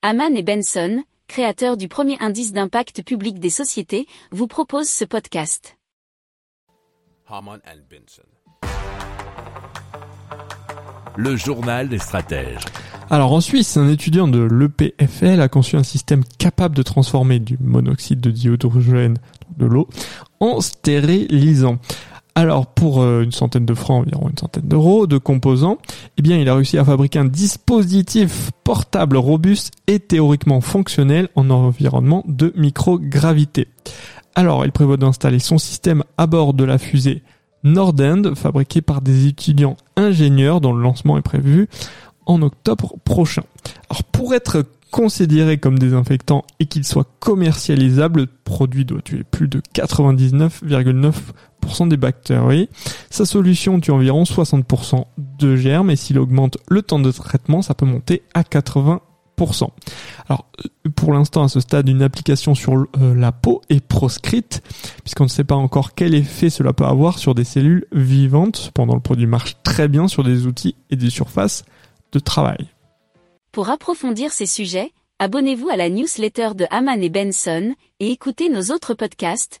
Haman et Benson, créateurs du premier indice d'impact public des sociétés, vous proposent ce podcast. Haman and Benson. Le journal des stratèges. Alors en Suisse, un étudiant de l'EPFL a conçu un système capable de transformer du monoxyde de dihydrogène, de l'eau, en stérilisant. Alors pour euh, une centaine de francs, environ une centaine d'euros de composants, eh bien il a réussi à fabriquer un dispositif portable robuste et théoriquement fonctionnel en environnement de microgravité. Alors il prévoit d'installer son système à bord de la fusée Nordend, fabriquée par des étudiants ingénieurs dont le lancement est prévu en octobre prochain. Alors pour être considéré comme désinfectant et qu'il soit commercialisable, le produit doit tuer plus de 99,9% des bactéries. Sa solution tue environ 60% de germes et s'il augmente le temps de traitement, ça peut monter à 80%. Alors, pour l'instant, à ce stade, une application sur euh, la peau est proscrite, puisqu'on ne sait pas encore quel effet cela peut avoir sur des cellules vivantes. Cependant, le produit marche très bien sur des outils et des surfaces de travail. Pour approfondir ces sujets, abonnez-vous à la newsletter de Haman et Benson et écoutez nos autres podcasts